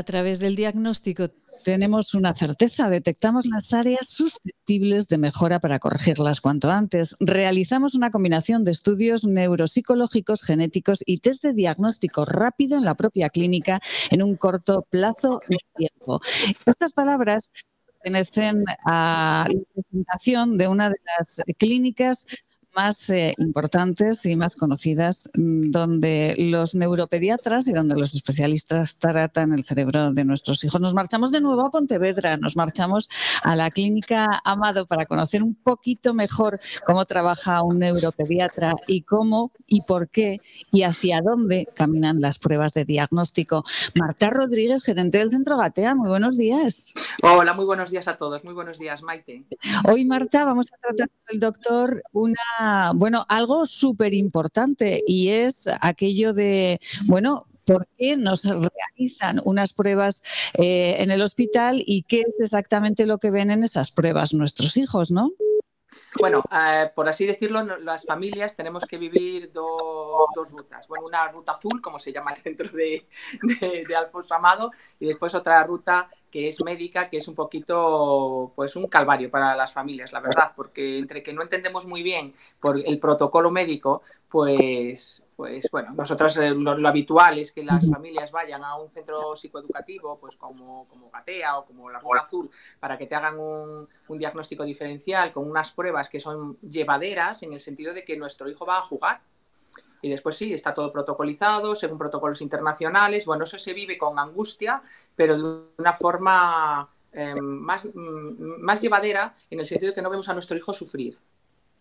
A través del diagnóstico tenemos una certeza, detectamos las áreas susceptibles de mejora para corregirlas cuanto antes. Realizamos una combinación de estudios neuropsicológicos, genéticos y test de diagnóstico rápido en la propia clínica en un corto plazo de tiempo. Estas palabras pertenecen a la presentación de una de las clínicas más eh, importantes y más conocidas, mm, donde los neuropediatras y donde los especialistas tratan el cerebro de nuestros hijos. Nos marchamos de nuevo a Pontevedra, nos marchamos a la clínica Amado para conocer un poquito mejor cómo trabaja un neuropediatra y cómo y por qué y hacia dónde caminan las pruebas de diagnóstico. Marta Rodríguez, gerente del Centro Gatea, muy buenos días. Hola, muy buenos días a todos. Muy buenos días, Maite. Hoy, Marta, vamos a tratar con el doctor una bueno, algo súper importante y es aquello de, bueno, por qué nos realizan unas pruebas eh, en el hospital y qué es exactamente lo que ven en esas pruebas nuestros hijos, ¿no? Bueno, eh, por así decirlo, las familias tenemos que vivir dos, rutas. Bueno, una ruta azul, como se llama dentro de, de, Alfonso Amado, y después otra ruta que es médica, que es un poquito, pues un calvario para las familias, la verdad, porque entre que no entendemos muy bien por el protocolo médico, pues, pues bueno, nosotros eh, lo, habitual es que las familias vayan a un centro psicoeducativo, pues como, como Gatea o como la Ruta Azul, para que te hagan un, diagnóstico diferencial con unas pruebas que son llevaderas en el sentido de que nuestro hijo va a jugar. Y después sí, está todo protocolizado, según protocolos internacionales. Bueno, eso se vive con angustia, pero de una forma eh, más, mm, más llevadera en el sentido de que no vemos a nuestro hijo sufrir.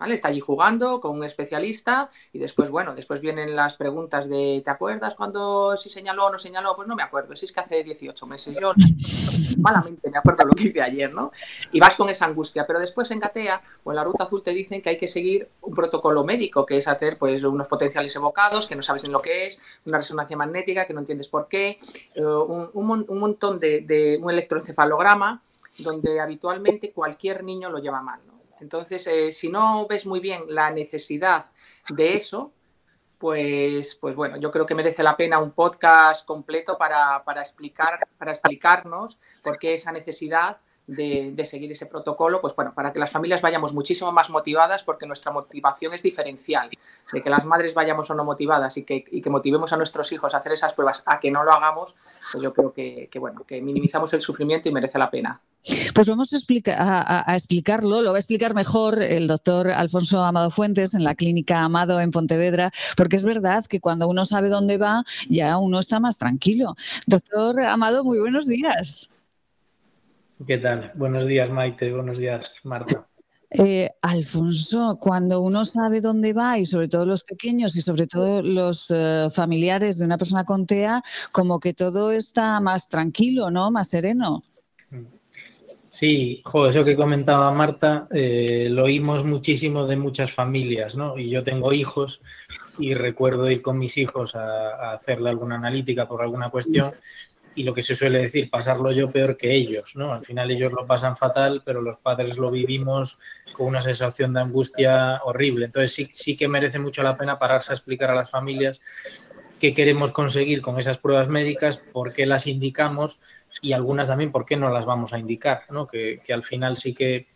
Está allí jugando con un especialista y después, bueno, después vienen las preguntas de ¿te acuerdas cuando si señaló o no señaló? Pues no me acuerdo, si es que hace 18 meses yo malamente me acuerdo lo que hice ayer, ¿no? Y vas con esa angustia, pero después en Gatea o en la Ruta Azul te dicen que hay que seguir un protocolo médico, que es hacer pues unos potenciales evocados que no sabes en lo que es, una resonancia magnética que no entiendes por qué, eh, un, montón de, de un electroencefalograma donde habitualmente cualquier niño lo lleva mal. Entonces, eh, si no ves muy bien la necesidad de eso, pues, pues bueno, yo creo que merece la pena un podcast completo para, para explicar, para explicarnos por qué esa necesidad de, seguir ese protocolo, pues bueno, para que las familias vayamos muchísimo más motivadas, porque nuestra motivación es diferencial, de que las madres vayamos o no motivadas y que, y que motivemos a nuestros hijos a hacer esas pruebas, a que no lo hagamos, pues yo creo que, que bueno, que minimizamos el sufrimiento y merece la pena. Pues vamos a, explicar, a, explicarlo, lo va a explicar mejor el doctor Alfonso Amado Fuentes en la clínica Amado en Pontevedra, porque es verdad que cuando uno sabe dónde va, ya uno está más tranquilo. Doctor Amado, muy buenos días. ¿Qué tal? Buenos días, Maite. Buenos días, Marta. Eh, Alfonso, cuando uno sabe dónde va y sobre todo los pequeños y sobre todo los eh, familiares de una persona con TEA, como que todo está más tranquilo, ¿no? Más sereno. Sí, joder, eso que comentaba Marta, eh, lo oímos muchísimo de muchas familias, ¿no? Y yo tengo hijos y recuerdo ir con mis hijos a, a hacerle alguna analítica por alguna cuestión y lo que se suele decir, pasarlo yo peor que ellos, ¿no? Al final ellos lo pasan fatal, pero los padres lo vivimos con una sensación de angustia horrible. Entonces sí, sí que merece mucho la pena pararse a explicar a las familias qué queremos conseguir con esas pruebas médicas, por qué las indicamos y algunas también por qué no las vamos a indicar, ¿no? Que, que al final sí que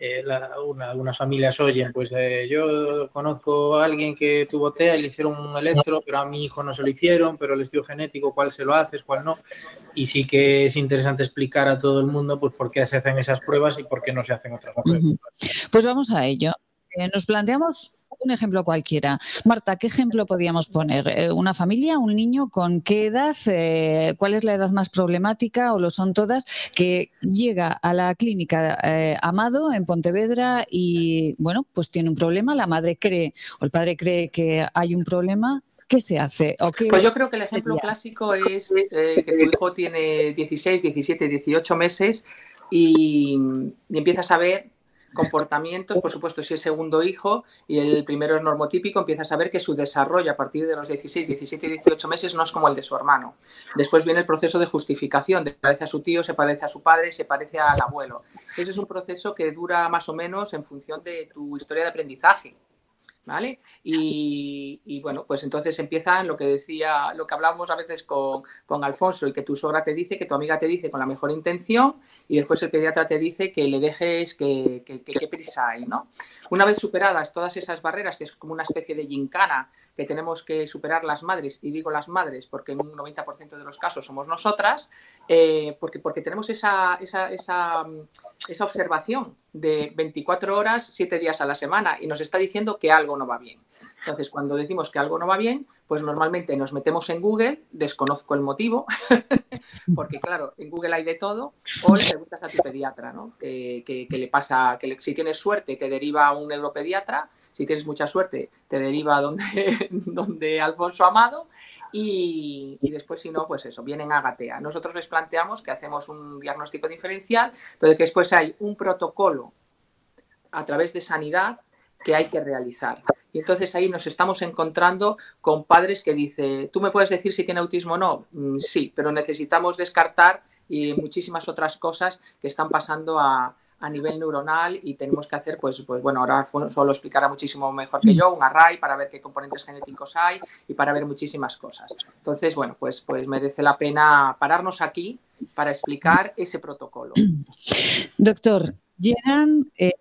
eh, algunas familias oyen, pues eh, yo conozco a alguien que tuvo TEA y le hicieron un electro, pero a mi hijo no se lo hicieron, pero el estudio genético, cuál se lo haces, cuál no. Y sí que es interesante explicar a todo el mundo pues por qué se hacen esas pruebas y por qué no se hacen otras pruebas. Pues vamos a ello. Eh, nos planteamos un ejemplo cualquiera. Marta, ¿qué ejemplo podríamos poner? Eh, ¿Una familia, un niño con qué edad? Eh, ¿Cuál es la edad más problemática o lo son todas? Que llega a la clínica eh, Amado en Pontevedra y, bueno, pues tiene un problema. La madre cree o el padre cree que hay un problema. ¿Qué se hace? pues yo creo que el ejemplo clásico es que tu hijo tiene 16, 17, 18 meses y, y empiezas a ver comportamientos, por supuesto, si es segundo hijo y el primero es normotípico, empiezas a ver que su desarrollo a partir de los 16, 17 y 18 meses no es como el de su hermano. Después viene el proceso de justificación, se parece a su tío, se parece a su padre, se parece al abuelo. Ese es un proceso que dura más o menos en función de tu historia de aprendizaje. ¿Vale? Y, bueno, pues entonces empieza lo que decía, lo que hablábamos a veces con, Alfonso y que tu sogra te dice, que tu amiga te dice con la mejor intención y después el pediatra te dice que le dejes que, que, prisa hay, ¿no? Una vez superadas todas esas barreras, que es como una especie de gincana que tenemos que superar las madres, y digo las madres porque en un 90% de los casos somos nosotras, eh, porque, porque tenemos esa, esa, esa, esa observación de 24 horas, 7 días a la semana y nos está diciendo que algo no va bien. Entonces, cuando decimos que algo no va bien, pues normalmente nos metemos en Google, desconozco el motivo, porque claro, en Google hay de todo, o le preguntas a tu pediatra, ¿no? Que, le pasa, que si tienes suerte te deriva a un neuropediatra, si tienes mucha suerte te deriva donde, donde Alfonso Amado, y, después, si no, pues eso, vienen a Gatea. Nosotros les planteamos que hacemos un diagnóstico diferencial, pero que después hay un protocolo a través de sanidad que hay que realizar. Y entonces ahí nos estamos encontrando con padres que dicen, ¿tú me puedes decir si tiene autismo o no? Mm, sí, pero necesitamos descartar y muchísimas otras cosas que están pasando a, a nivel neuronal y tenemos que hacer, pues, pues bueno, ahora solo explicará muchísimo mejor que yo, un array para ver qué componentes genéticos hay y para ver muchísimas cosas. Entonces, bueno, pues, pues merece la pena pararnos aquí para explicar ese protocolo. Doctor, llegan, eh,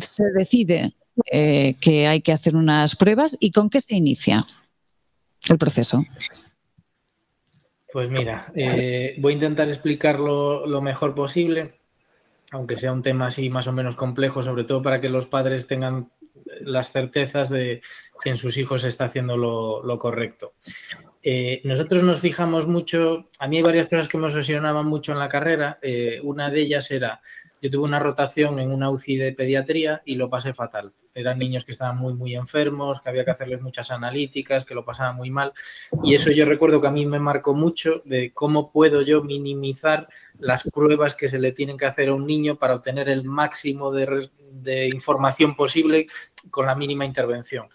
se decide eh, que hay que hacer unas pruebas y con qué se inicia el proceso. Pues mira, eh, voy a intentar explicarlo lo mejor posible aunque sea un tema así más o menos complejo, sobre todo para que los padres tengan las certezas de que en sus hijos se está haciendo lo, correcto. Eh, nosotros nos fijamos mucho, a mí hay varias cosas que me obsesionaban mucho en la carrera. Una de ellas era yo tuve una rotación en una UCI de pediatría y lo pasé fatal. Eran niños que estaban muy, muy enfermos, que había que hacerles muchas analíticas, que lo pasaban muy mal. Y eso yo recuerdo que a mí me marcó mucho de cómo puedo yo minimizar las pruebas que se le tienen que hacer a un niño para obtener el máximo de, de información posible con la mínima intervención.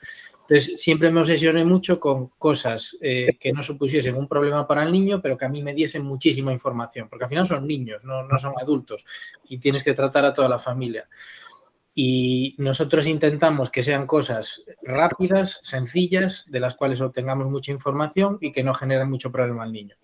Entonces, siempre me obsesioné mucho con cosas eh, que no supusiesen un problema para el niño, pero que a mí me diesen muchísima información, porque al final son niños, no, no son adultos, y tienes que tratar a toda la familia. Y nosotros intentamos que sean cosas rápidas, sencillas, de las cuales obtengamos mucha información y que no generen mucho problema al niño.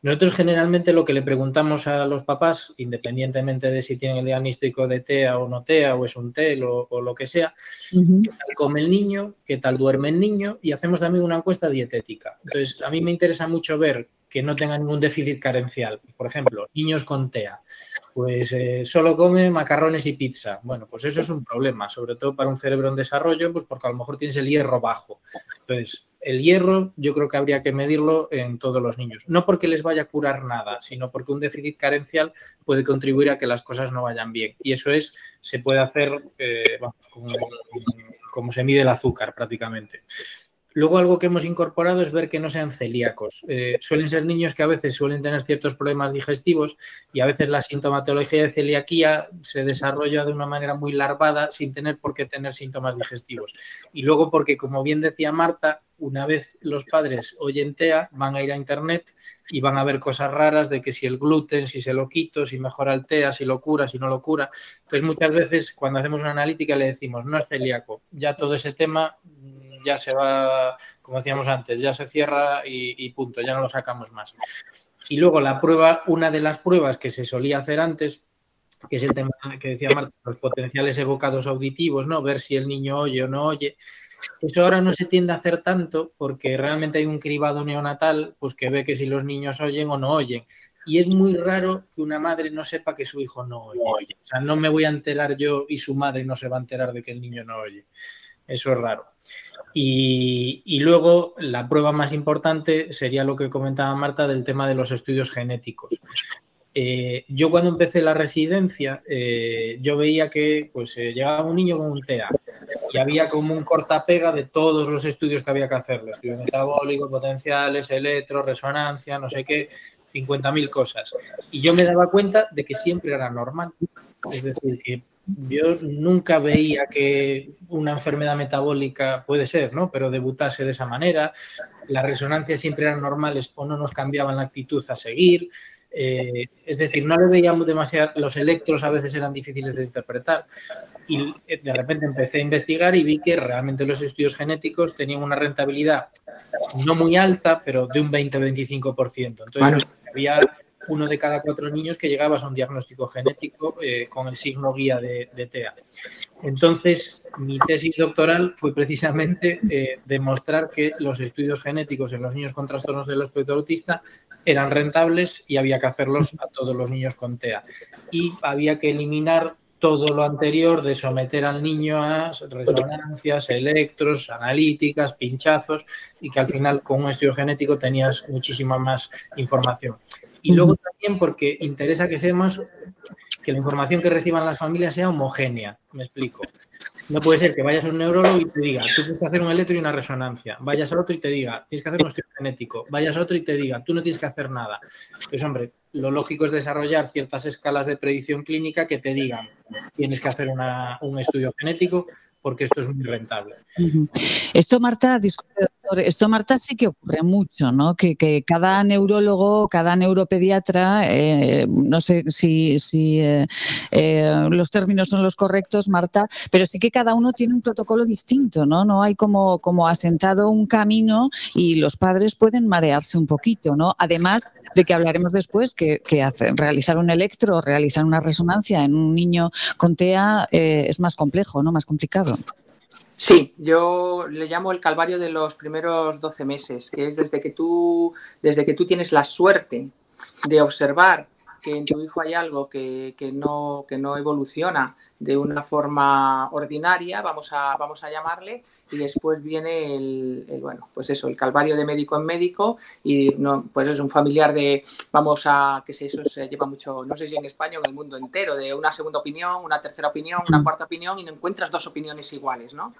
Nosotros generalmente lo que le preguntamos a los papás, independientemente de si tienen el diagnóstico de TEA o no TEA, o es un TEL o, lo que sea, qué tal come el niño, qué tal duerme el niño y hacemos también una encuesta dietética. Entonces, a mí me interesa mucho ver que no tenga ningún déficit carencial. Por ejemplo, niños con TEA, pues eh, solo come macarrones y pizza. Bueno, pues eso es un problema, sobre todo para un cerebro en desarrollo, pues porque a lo mejor tienes el hierro bajo. Entonces, el hierro yo creo que habría que medirlo en todos los niños. No porque les vaya a curar nada, sino porque un déficit carencial puede contribuir a que las cosas no vayan bien. Y eso es, se puede hacer, eh, como se mide el azúcar prácticamente. Luego algo que hemos incorporado es ver que no sean celíacos. Eh, suelen ser niños que a veces suelen tener ciertos problemas digestivos y a veces la sintomatología de celiaquía se desarrolla de una manera muy larvada sin tener por qué tener síntomas digestivos. Y luego porque, como bien decía Marta, una vez los padres oyen TEA, van a ir a internet y van a ver cosas raras de que si el gluten, si se lo quito, si mejora el TEA, si lo cura, si no lo cura. Entonces muchas veces cuando hacemos una analítica le decimos, no es celíaco, ya todo ese tema ya se va, como decíamos antes, ya se cierra y, punto, ya no lo sacamos más. Y luego la prueba, una de las pruebas que se solía hacer antes, que es el tema que decía Marta, los potenciales evocados auditivos, ¿no? Ver si el niño oye o no oye. Eso ahora no se tiende a hacer tanto porque realmente hay un cribado neonatal pues que ve que si los niños oyen o no oyen. Y es muy raro que una madre no sepa que su hijo no oye. O sea, no me voy a enterar yo y su madre no se va a enterar de que el niño no oye. Eso es raro. Y, luego la prueba más importante sería lo que comentaba Marta del tema de los estudios genéticos. Eh, yo cuando empecé la residencia, eh, yo veía que pues eh, llegaba un niño con un TEA y había como un cortapega de todos los estudios que había que hacerle, estudios metabólicos, potenciales, electro, resonancia, no sé qué, 50.000 cosas. Y yo me daba cuenta de que siempre era normal. Es decir, que yo nunca veía que una enfermedad metabólica puede ser, ¿no? Pero debutase de esa manera, las resonancias siempre eran normales o no nos cambiaban la actitud a seguir. Eh, es decir, no le veíamos demasiado, los electros a veces eran difíciles de interpretar y eh, de repente empecé a investigar y vi que realmente los estudios genéticos tenían una rentabilidad no muy alta, pero de un 20-25%. Entonces había uno de cada cuatro niños que llegaba a un diagnóstico genético eh, con el signo guía de, TEA. Entonces, mi tesis doctoral fue precisamente eh, demostrar que los estudios genéticos en los niños con trastornos del espectro autista eran rentables y había que hacerlos a todos los niños con TEA. Y había que eliminar todo lo anterior de someter al niño a resonancias, electros, analíticas, pinchazos y que al final con un estudio genético tenías muchísima más información. Y luego también porque interesa que seamos que la información que reciban las familias sea homogénea. Me explico. No puede ser que vayas a un neurólogo y te diga, tú tienes que hacer un electro y una resonancia. Vayas al otro y te diga, tienes que hacer un estudio genético. Vayas a otro y te diga, tú no tienes que hacer nada. Pues hombre, lo lógico es desarrollar ciertas escalas de predicción clínica que te digan, tienes que hacer un estudio genético, porque esto es muy rentable. Esto, Marta, disculpe, doctor, esto, Marta, sí que ocurre mucho, ¿no? Que, cada neurólogo, cada neuropediatra, eh, no sé si, eh, eh, los términos son los correctos, Marta, pero sí que cada uno tiene un protocolo distinto, ¿no? No hay como, asentado un camino y los padres pueden marearse un poquito, ¿no? Además, de que hablaremos después, que, realizar un electro, realizar una resonancia en un niño con TEA eh, es más complejo, ¿no? Más complicado. Sí, yo le llamo el calvario de los primeros 12 meses, que es desde que tú, desde que tú tienes la suerte de observar que en tu hijo hay algo que, no, que no evoluciona de una forma ordinaria, vamos a, vamos a llamarle, y después viene el, bueno, pues eso, el calvario de médico en médico, y no, pues es un familiar de, vamos a, que eso se lleva mucho, no sé si en España o en el mundo entero, de una segunda opinión, una tercera opinión, una cuarta opinión, y no encuentras dos opiniones iguales, ¿no?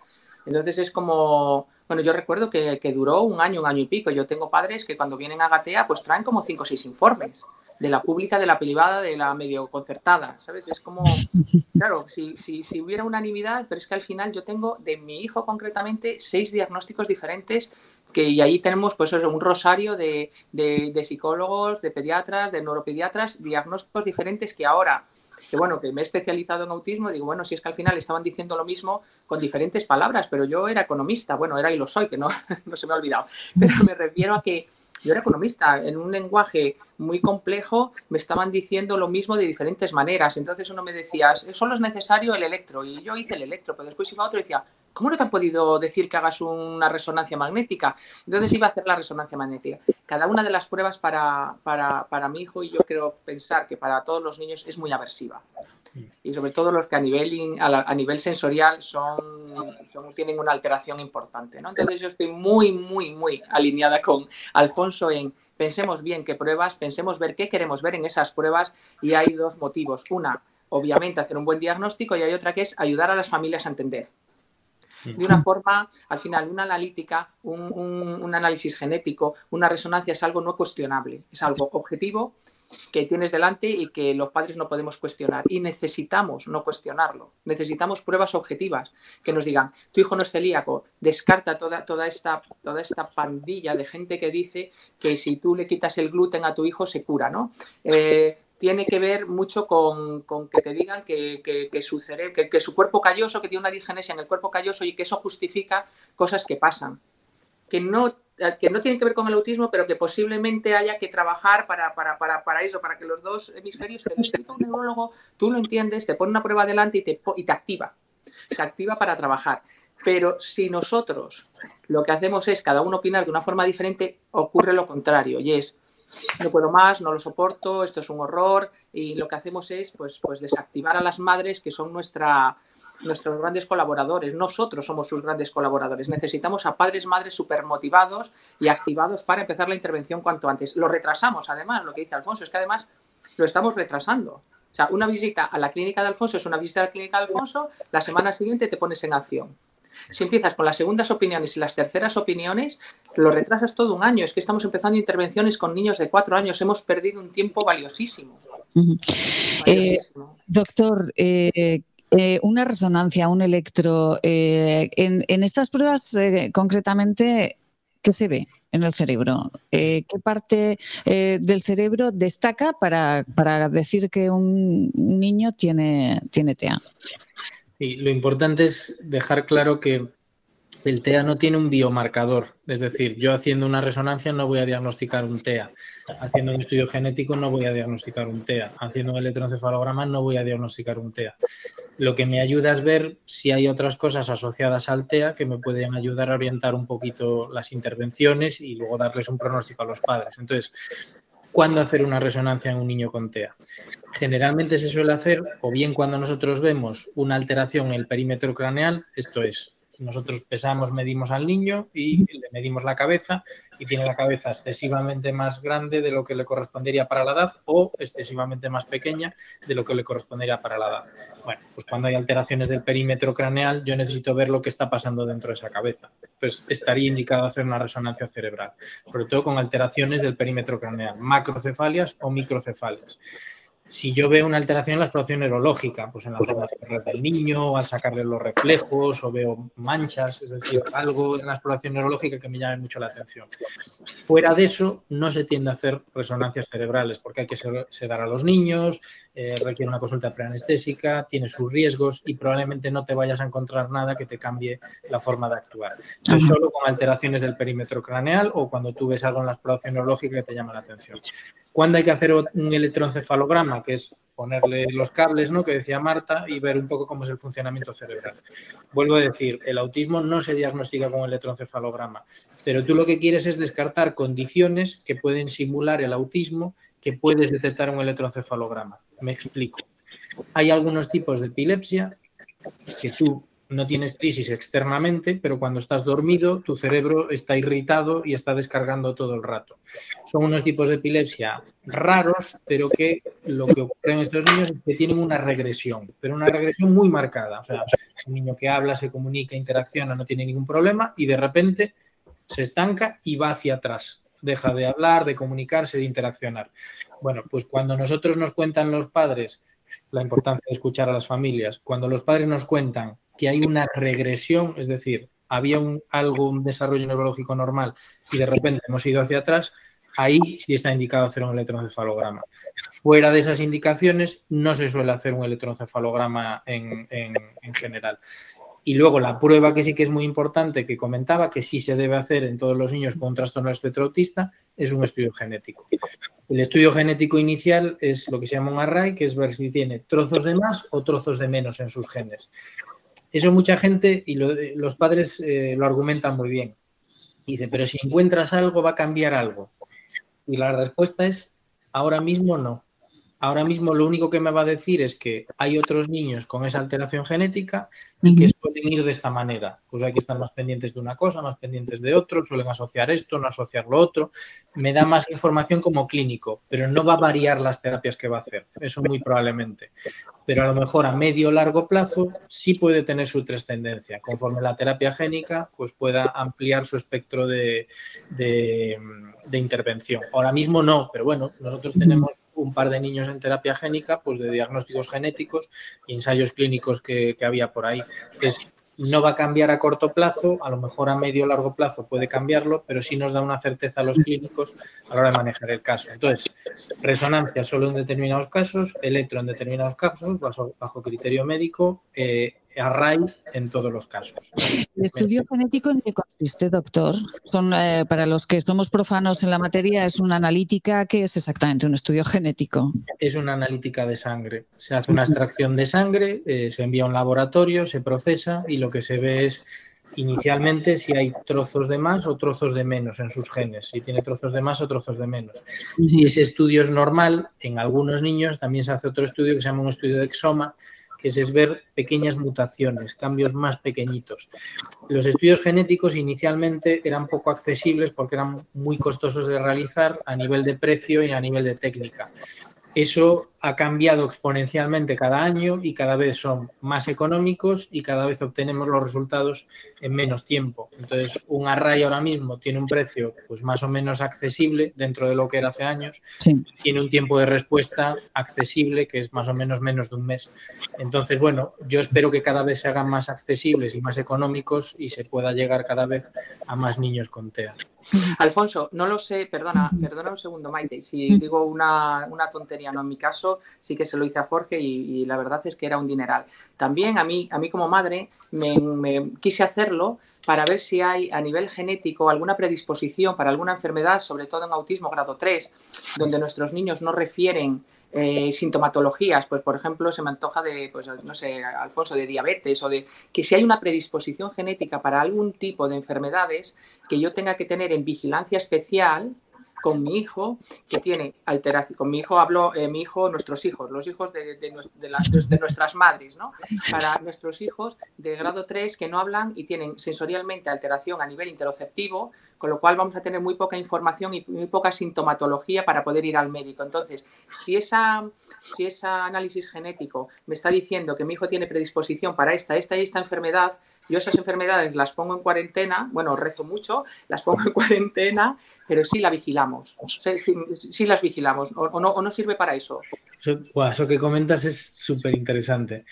Entonces es como, bueno, yo recuerdo que, que, duró un año, un año y pico. Yo tengo padres que cuando vienen a Gatea, pues traen como cinco o seis informes de la pública, de la privada, de la medio concertada, ¿sabes? Es como, claro, si, si, si, hubiera unanimidad, pero es que al final yo tengo de mi hijo concretamente seis diagnósticos diferentes que, y ahí tenemos pues un rosario de, de, de psicólogos, de pediatras, de neuropediatras, diagnósticos diferentes que ahora que bueno, que me he especializado en autismo, digo, bueno, si es que al final estaban diciendo lo mismo con diferentes palabras, pero yo era economista, bueno, era y lo soy, que no, no se me ha olvidado, pero me refiero a que yo era economista, en un lenguaje muy complejo me estaban diciendo lo mismo de diferentes maneras. Entonces uno me decía, solo es necesario el electro. Y yo hice el electro, pero después iba otro y decía, ¿cómo no te han podido decir que hagas una resonancia magnética? Entonces iba a hacer la resonancia magnética. Cada una de las pruebas para, para, mi hijo, y yo quiero pensar que para todos los niños, es muy aversiva y sobre todo los que a nivel, a, nivel sensorial son, tienen una alteración importante. ¿no? Entonces yo estoy muy, muy, muy alineada con Alfonso en pensemos bien qué pruebas, pensemos ver qué queremos ver en esas pruebas y hay dos motivos. Una, obviamente, hacer un buen diagnóstico y hay otra que es ayudar a las familias a entender de una forma, al final, una analítica, un, análisis genético, una resonancia es algo no cuestionable, es algo objetivo que tienes delante y que los padres no podemos cuestionar. Y necesitamos no cuestionarlo. Necesitamos pruebas objetivas que nos digan, tu hijo no es celíaco, descarta toda, toda, esta, toda esta pandilla de gente que dice que si tú le quitas el gluten a tu hijo se cura, ¿no? Eh, tiene que ver mucho con, que te digan que, su que, su cuerpo calloso, que tiene una digenesia en el cuerpo calloso y que eso justifica cosas que pasan. Que no, que no tienen que ver con el autismo, pero que posiblemente haya que trabajar para, para, eso, para que los dos hemisferios te lo un neurólogo, tú lo entiendes, te pone una prueba adelante y te, y te activa. Te activa para trabajar. Pero si nosotros lo que hacemos es cada uno opinar de una forma diferente, ocurre lo contrario, y es no puedo más, no lo soporto, esto es un horror y lo que hacemos es pues, pues desactivar a las madres que son nuestra, nuestros grandes colaboradores. Nosotros somos sus grandes colaboradores. Necesitamos a padres, madres súper motivados y activados para empezar la intervención cuanto antes. Lo retrasamos, además, lo que dice Alfonso, es que además lo estamos retrasando. O sea, una visita a la clínica de Alfonso es una visita a la clínica de Alfonso, la semana siguiente te pones en acción. Si empiezas con las segundas opiniones y las terceras opiniones, lo retrasas todo un año. Es que estamos empezando intervenciones con niños de cuatro años. Hemos perdido un tiempo valiosísimo. Eh, doctor, eh, eh, una resonancia, un electro. En, estas pruebas, concretamente, ¿qué se ve en el cerebro? ¿Qué parte del cerebro destaca para, decir que un niño tiene, tiene TEA? Sí, lo importante es dejar claro que el TEA no tiene un biomarcador, es decir, yo haciendo una resonancia no voy a diagnosticar un TEA, haciendo un estudio genético no voy a diagnosticar un TEA, haciendo un electroencefalograma no voy a diagnosticar un TEA. Lo que me ayuda es ver si hay otras cosas asociadas al TEA que me pueden ayudar a orientar un poquito las intervenciones y luego darles un pronóstico a los padres. Entonces, ¿cuándo hacer una resonancia en un niño con TEA? Generalmente se suele hacer o bien cuando nosotros vemos una alteración en el perímetro craneal, esto es nosotros pesamos, medimos al niño y le medimos la cabeza y tiene la cabeza excesivamente más grande de lo que le correspondería para la edad o excesivamente más pequeña de lo que le correspondería para la edad. Bueno, pues cuando hay alteraciones del perímetro craneal, yo necesito ver lo que está pasando dentro de esa cabeza. Pues estaría indicado hacer una resonancia cerebral, sobre todo con alteraciones del perímetro craneal, macrocefalias o microcefalias si yo veo una alteración en la exploración neurológica, pues en la forma del niño, al sacarle los reflejos, o veo manchas, es decir, algo en la exploración neurológica que me llame mucho la atención. Fuera de eso, no se tiende a hacer resonancias cerebrales porque hay que sedar a los niños, eh, requiere una consulta preanestésica, tiene sus riesgos y probablemente no te vayas a encontrar nada que te cambie la forma de actuar. Es solo con alteraciones del perímetro craneal o cuando tú ves algo en la exploración neurológica que te llama la atención. ¿Cuándo hay que hacer un electroencefalograma? Que es ponerle los cables, ¿no? Que decía Marta, y ver un poco cómo es el funcionamiento cerebral. Vuelvo a decir, el autismo no se diagnostica con electroencefalograma, pero tú lo que quieres es descartar condiciones que pueden simular el autismo que puedes detectar un electroencefalograma. Me explico. Hay algunos tipos de epilepsia que tú no tienes crisis externamente, pero cuando estás dormido, tu cerebro está irritado y está descargando todo el rato. Son unos tipos de epilepsia raros, pero que lo que ocurre en estos niños es que tienen una regresión, pero una regresión muy marcada. O sea, un niño que habla, se comunica, interacciona, no tiene ningún problema y de repente se estanca y va hacia atrás. Deja de hablar, de comunicarse, de interaccionar. Bueno, pues cuando nosotros nos cuentan los padres la importancia de escuchar a las familias, cuando los padres nos cuentan que hay una regresión, es decir, había un, algo, un desarrollo neurológico normal y de repente hemos ido hacia atrás, ahí sí está indicado hacer un electroencefalograma. Fuera de esas indicaciones no se suele hacer un electroencefalograma en, en, general. Y luego la prueba que sí que es muy importante, que comentaba, que sí se debe hacer en todos los niños con un trastorno espectro autista, es un estudio genético. El estudio genético inicial es lo que se llama un array, que es ver si tiene trozos de más o trozos de menos en sus genes. Eso mucha gente y los padres eh, lo argumentan muy bien. Dice, pero si encuentras algo, va a cambiar algo. Y la respuesta es, ahora mismo no ahora mismo lo único que me va a decir es que hay otros niños con esa alteración genética y que suelen ir de esta manera. Pues hay que estar más pendientes de una cosa, más pendientes de otro, suelen asociar esto, no asociar lo otro. Me da más información como clínico, pero no va a variar las terapias que va a hacer. Eso muy probablemente. Pero a lo mejor a medio o largo plazo sí puede tener su trascendencia. Conforme la terapia génica pues pueda ampliar su espectro de, de intervención. Ahora mismo no, pero bueno, nosotros tenemos un par de niños en terapia génica, pues de diagnósticos genéticos y ensayos clínicos que, había por ahí. No va a cambiar a corto plazo, a lo mejor a medio o largo plazo puede cambiarlo, pero sí nos da una certeza a los clínicos a la hora de manejar el caso. Entonces, resonancia solo en determinados casos, electro en determinados casos, bajo, criterio médico, eh, array en todos los casos. ¿El estudio genético en qué consiste, doctor? Son, eh, para los que somos profanos en la materia, es una analítica. ¿Qué es exactamente un estudio genético? Es una analítica de sangre. Se hace una extracción de sangre, eh, se envía a un laboratorio, se procesa y lo que se ve es inicialmente si hay trozos de más o trozos de menos en sus genes, si tiene trozos de más o trozos de menos. Si ese estudio es normal, en algunos niños también se hace otro estudio que se llama un estudio de exoma, que es ver pequeñas mutaciones, cambios más pequeñitos. Los estudios genéticos inicialmente eran poco accesibles porque eran muy costosos de realizar a nivel de precio y a nivel de técnica. Eso ha cambiado exponencialmente cada año y cada vez son más económicos y cada vez obtenemos los resultados en menos tiempo. Entonces, un array ahora mismo tiene un precio pues más o menos accesible dentro de lo que era hace años. Tiene un tiempo de respuesta accesible que es más o menos menos de un mes. Entonces, bueno, yo espero que cada vez se hagan más accesibles y más económicos y se pueda llegar cada vez a más niños con TEA. Alfonso, no lo sé, perdona, perdona un segundo, Maite, si digo una, tontería, no, en mi caso sí que se lo hice a Jorge y, la verdad es que era un dineral. También a mí, a mí como madre me, quise hacerlo para ver si hay a nivel genético alguna predisposición para alguna enfermedad, sobre todo en autismo grado 3, donde nuestros niños no refieren eh, sintomatologías, pues por ejemplo se me antoja de, pues no sé, Alfonso, de diabetes o de que si hay una predisposición genética para algún tipo de enfermedades que yo tenga que tener en vigilancia especial con mi hijo que tiene alteración, con mi hijo hablo, eh, mi hijo, nuestros hijos, los hijos de, de, nuestras madres, ¿no? Para nuestros hijos de grado 3 que no hablan y tienen sensorialmente alteración a nivel interoceptivo, con lo cual vamos a tener muy poca información y muy poca sintomatología para poder ir al médico. Entonces, si esa, si ese análisis genético me está diciendo que mi hijo tiene predisposición para esta, esta y esta enfermedad, yo esas enfermedades las pongo en cuarentena, bueno, rezo mucho, las pongo en cuarentena, pero sí la vigilamos, sí, las vigilamos, o, no, o no sirve para eso. Eso, que comentas es súper interesante.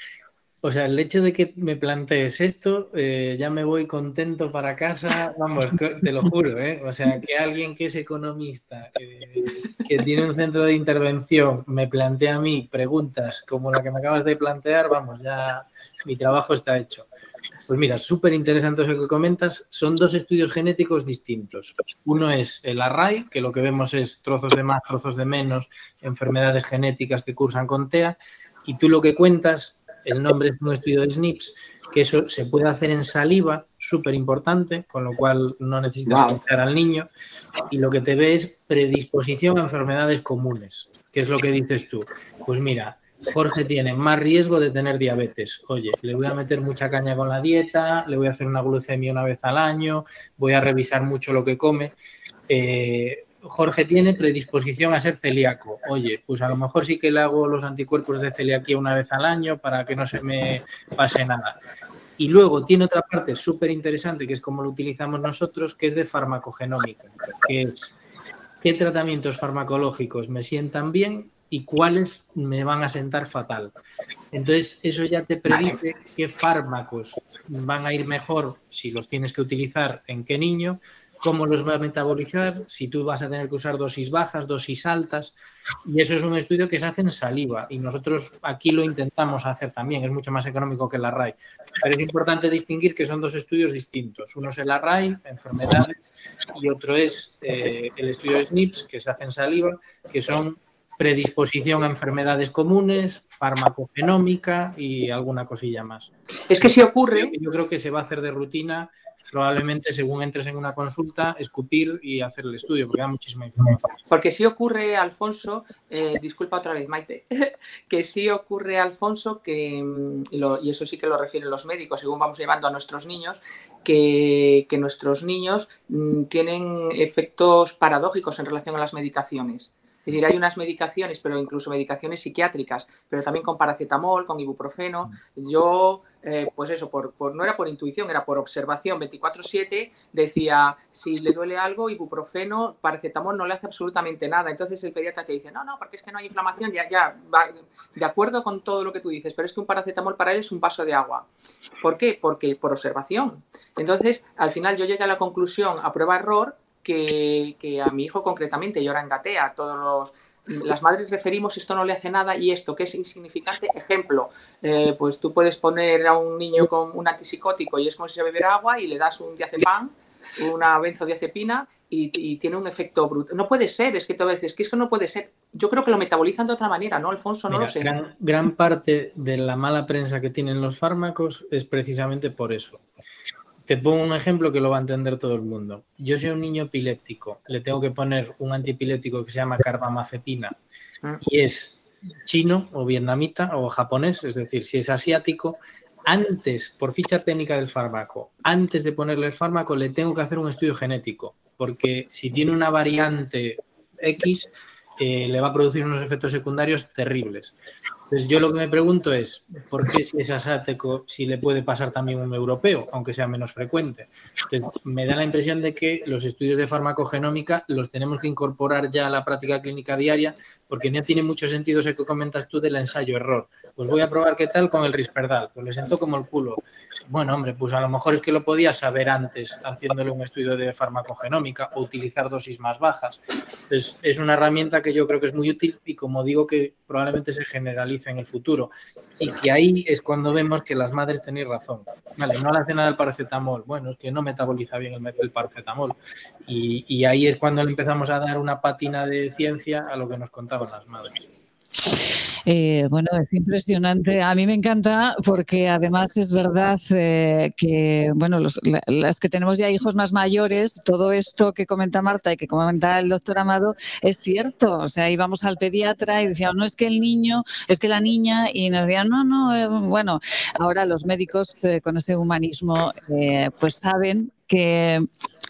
O sea, el hecho de que me plantees esto, eh, ya me voy contento para casa, vamos, te lo juro, ¿eh? O sea, que alguien que es economista, que tiene un centro de intervención, me plantea a mí preguntas como la que me acabas de plantear, vamos, ya mi trabajo está hecho. Pues mira, súper interesante eso que comentas. Son dos estudios genéticos distintos. Uno es el array, que lo que vemos es trozos de más, trozos de menos, enfermedades genéticas que cursan con TEA. Y tú lo que cuentas, el nombre es un estudio de SNPs, que eso se puede hacer en saliva, súper importante, con lo cual no necesitas wow. al niño. Y lo que te ve es predisposición a enfermedades comunes, que es lo que dices tú. Pues mira, Jorge tiene más riesgo de tener diabetes. Oye, le voy a meter mucha caña con la dieta, le voy a hacer una glucemia una vez al año, voy a revisar mucho lo que come. Eh, Jorge tiene predisposición a ser celíaco. Oye, pues a lo mejor sí que le hago los anticuerpos de celiaquía una vez al año para que no se me pase nada. Y luego tiene otra parte súper interesante, que es como lo utilizamos nosotros, que es de farmacogenómica, que es qué tratamientos farmacológicos me sientan bien y cuáles me van a sentar fatal. Entonces, eso ya te predice qué fármacos van a ir mejor si los tienes que utilizar en qué niño, cómo los va a metabolizar, si tú vas a tener que usar dosis bajas, dosis altas. Y eso es un estudio que se hace en saliva y nosotros aquí lo intentamos hacer también, es mucho más económico que el array. Pero es importante distinguir que son dos estudios distintos. Uno es el array, enfermedades, y otro es eh, el estudio de SNPs, que se hace en saliva, que son predisposición a enfermedades comunes, farmacogenómica y alguna cosilla más. Es que si ocurre... Yo creo que se va a hacer de rutina, probablemente según entres en una consulta, escupir y hacer el estudio, porque da muchísima información. Porque si ocurre, Alfonso, eh, disculpa otra vez, Maite, que sí ocurre, Alfonso, que, mm, y, eso sí que lo refieren los médicos, según vamos llevando a nuestros niños, que, que nuestros niños mm, tienen efectos paradójicos en relación a las medicaciones. Es decir, hay unas medicaciones, pero incluso medicaciones psiquiátricas, pero también con paracetamol, con ibuprofeno. Yo, eh, pues eso, por, no era por intuición, era por observación 24/7, decía, si le duele algo, ibuprofeno, paracetamol no le hace absolutamente nada. Entonces el pediatra te dice, no, no, porque es que no hay inflamación, ya, ya, va, de acuerdo con todo lo que tú dices, pero es que un paracetamol para él es un vaso de agua. ¿Por qué? Porque por observación. Entonces, al final yo llegué a la conclusión, a prueba-error, que, a mi hijo concretamente llora en gatea, todos los las madres referimos esto no le hace nada y esto que es insignificante. Ejemplo, eh, pues tú puedes poner a un niño con un antipsicótico y es como si se bebiera agua y le das un diazepam, una benzodiazepina y, y tiene un efecto brutal. No puede ser, es que tú veces que eso no puede ser. Yo creo que lo metabolizan de otra manera, ¿no, Alfonso? No lo sé. Gran, gran parte de la mala prensa que tienen los fármacos es precisamente por eso. Te pongo un ejemplo que lo va a entender todo el mundo. Yo soy un niño epiléptico, le tengo que poner un antiepiléptico que se llama carbamazepina ah. y es chino o vietnamita o japonés, es decir, si es asiático, antes, por ficha técnica del fármaco, antes de ponerle el fármaco, le tengo que hacer un estudio genético, porque si tiene una variante X, eh, le va a producir unos efectos secundarios terribles. Entonces yo lo que me pregunto es, ¿por qué si es asático, si le puede pasar también un europeo, aunque sea menos frecuente? Entonces, me da la impresión de que los estudios de farmacogenómica los tenemos que incorporar ya a la práctica clínica diaria, porque no tiene mucho sentido eso que comentas tú del ensayo-error. Pues voy a probar qué tal con el risperdal, pues le sentó como el culo. Bueno, hombre, pues a lo mejor es que lo podía saber antes haciéndole un estudio de farmacogenómica o utilizar dosis más bajas. Entonces, es una herramienta que yo creo que es muy útil y como digo que probablemente se generalice en el futuro. Y que ahí es cuando vemos que las madres tenéis razón. Vale, no le hace nada el paracetamol. Bueno, es que no metaboliza bien el, el paracetamol. Y, ahí es cuando le empezamos a dar una pátina de ciencia a lo que nos contaban las madres. Eh, bueno, es impresionante. A mí me encanta porque además es verdad eh, que, bueno, las que tenemos ya hijos más mayores, todo esto que comenta Marta y que comenta el doctor Amado es cierto. O sea, íbamos al pediatra y decíamos, no es que el niño, es que la niña, y nos decían, no, no, eh, bueno, ahora los médicos con ese humanismo pues saben que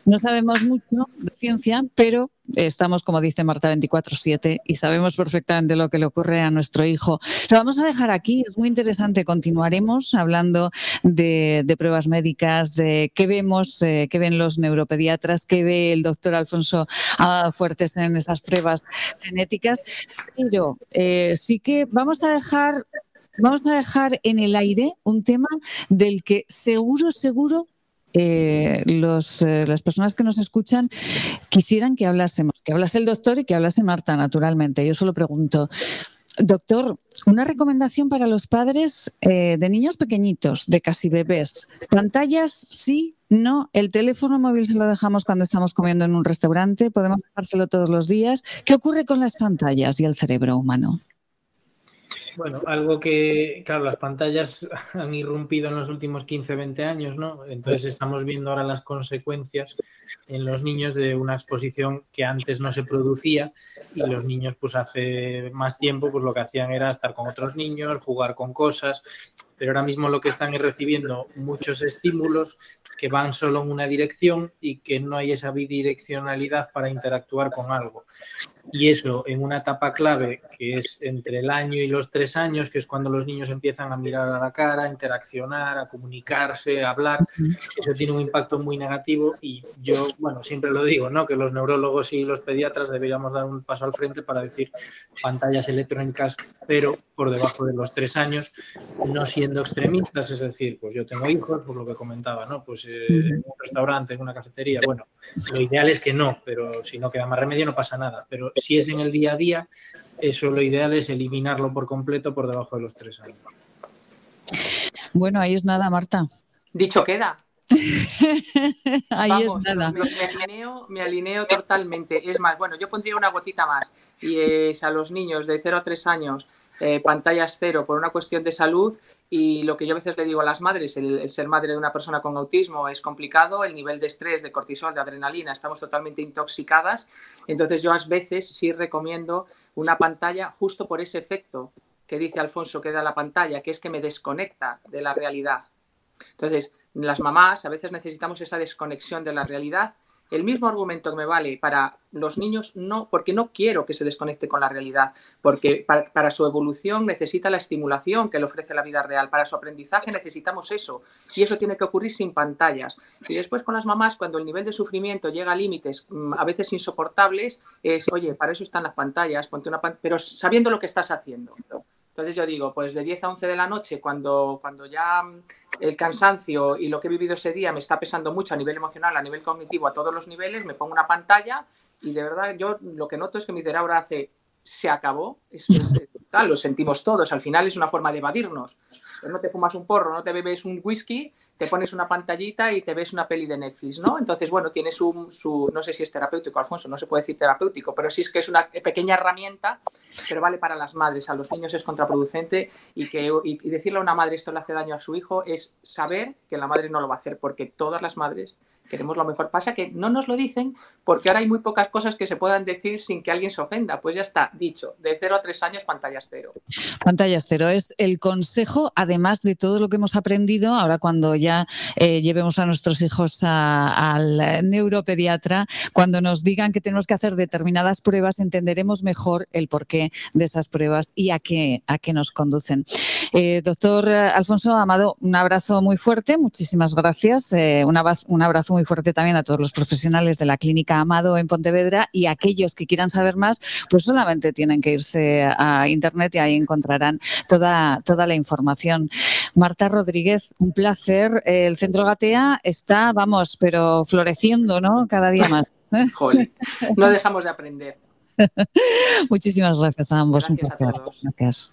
no sabemos mucho de ciencia, pero estamos, como dice Marta, 24-7 y sabemos perfectamente lo que le ocurre a nuestro hijo. Lo vamos a dejar aquí, es muy interesante. Continuaremos hablando de, pruebas médicas, de qué vemos, eh, qué ven los neuropediatras, qué ve el doctor Alfonso ah, Fuertes en esas pruebas genéticas. Pero eh, sí que vamos a dejar. Vamos a dejar en el aire un tema del que seguro, seguro eh, eh, las personas que nos escuchan quisieran que hablásemos, que hablase el doctor y que hablase Marta, naturalmente. Yo solo pregunto, doctor, una recomendación para los padres eh, de niños pequeñitos, de casi bebés. ¿Pantallas sí? No, el teléfono móvil se lo dejamos cuando estamos comiendo en un restaurante, podemos dejárselo todos los días. ¿Qué ocurre con las pantallas y el cerebro humano? Bueno, algo que, claro, las pantallas han irrumpido en los últimos 15, 20 años, ¿no? Entonces estamos viendo ahora las consecuencias en los niños de una exposición que antes no se producía y los niños pues hace más tiempo pues lo que hacían era estar con otros niños, jugar con cosas, pero ahora mismo lo que están es recibiendo muchos estímulos que van solo en una dirección y que no hay esa bidireccionalidad para interactuar con algo. Y eso en una etapa clave que es entre el año y los tres años, que es cuando los niños empiezan a mirar a la cara, a interaccionar, a comunicarse, a hablar, eso tiene un impacto muy negativo y yo, bueno, siempre lo digo, ¿no? Que los neurólogos y los pediatras deberíamos dar un paso al frente para decir pantallas electrónicas, pero por debajo de los tres años, no siendo extremistas, es decir, pues yo tengo hijos, por lo que comentaba, ¿no? Pues eh, en un restaurante, en una cafetería, bueno, lo ideal es que no, pero si no queda más remedio no pasa nada, pero si es en el día a día, eso lo ideal es eliminarlo por completo por debajo de los tres años. Bueno, ahí es nada, Marta. Dicho queda. Ahí es nada. Me, alineo, totalmente. Es más, bueno, yo pondría una gotita más. Y es a los niños de 0 a 3 años, eh, pantallas cero por una cuestión de salud. Y lo que yo a veces le digo a las madres, el, ser madre de una persona con autismo es complicado, el nivel de estrés, de cortisol, de adrenalina, estamos totalmente intoxicadas. Entonces yo a veces sí recomiendo una pantalla justo por ese efecto que dice Alfonso que da la pantalla, que es que me desconecta de la realidad. Entonces, las mamás a veces necesitamos esa desconexión de la realidad. El mismo argumento que me vale para los niños, no, porque no quiero que se desconecte con la realidad, porque para, su evolución necesita la estimulación que le ofrece la vida real, para su aprendizaje necesitamos eso, y eso tiene que ocurrir sin pantallas. Y después con las mamás, cuando el nivel de sufrimiento llega a límites mm, a veces insoportables, es, oye, para eso están las pantallas, ponte una pero sabiendo lo que estás haciendo. Entonces yo digo, pues de 10 a 11 de la noche, cuando, cuando ya el cansancio y lo que he vivido ese día me está pesando mucho a nivel emocional, a nivel cognitivo, a todos los niveles, me pongo una pantalla y de verdad yo lo que noto es que mi cerebro hace, se acabó, es, tal, lo sentimos todos, al final es una forma de evadirnos. No te fumas un porro, no te bebes un whisky, te pones una pantallita y te ves una peli de Netflix, ¿no? Entonces, bueno, tiene su, su, no sé si es terapéutico, Alfonso, no se puede decir terapéutico, pero sí es que es una pequeña herramienta, pero vale para las madres, a los niños es contraproducente y, que, decirle a una madre esto le hace daño a su hijo es saber que la madre no lo va a hacer, porque todas las madres queremos lo mejor. Pasa que no nos lo dicen porque ahora hay muy pocas cosas que se puedan decir sin que alguien se ofenda. Pues ya está, dicho, de 0 a 3 años, pantallas cero. Pantallas cero es el consejo, además de todo lo que hemos aprendido, ahora cuando ya eh, llevemos a nuestros hijos al neuropediatra, cuando nos digan que tenemos que hacer determinadas pruebas, entenderemos mejor el porqué de esas pruebas y a qué, a qué nos conducen. Eh, doctor Alfonso Amado, un abrazo muy fuerte, muchísimas gracias. Eh, un, abrazo, un abrazo muy fuerte también a todos los profesionales de la Clínica Amado en Pontevedra y aquellos que quieran saber más, pues solamente tienen que irse a Internet y ahí encontrarán toda, toda la información. Marta Rodríguez, un placer. El Centro Gatea está, vamos, pero floreciendo, ¿no? Cada día más. no dejamos de aprender. Muchísimas gracias a ambos. Gracias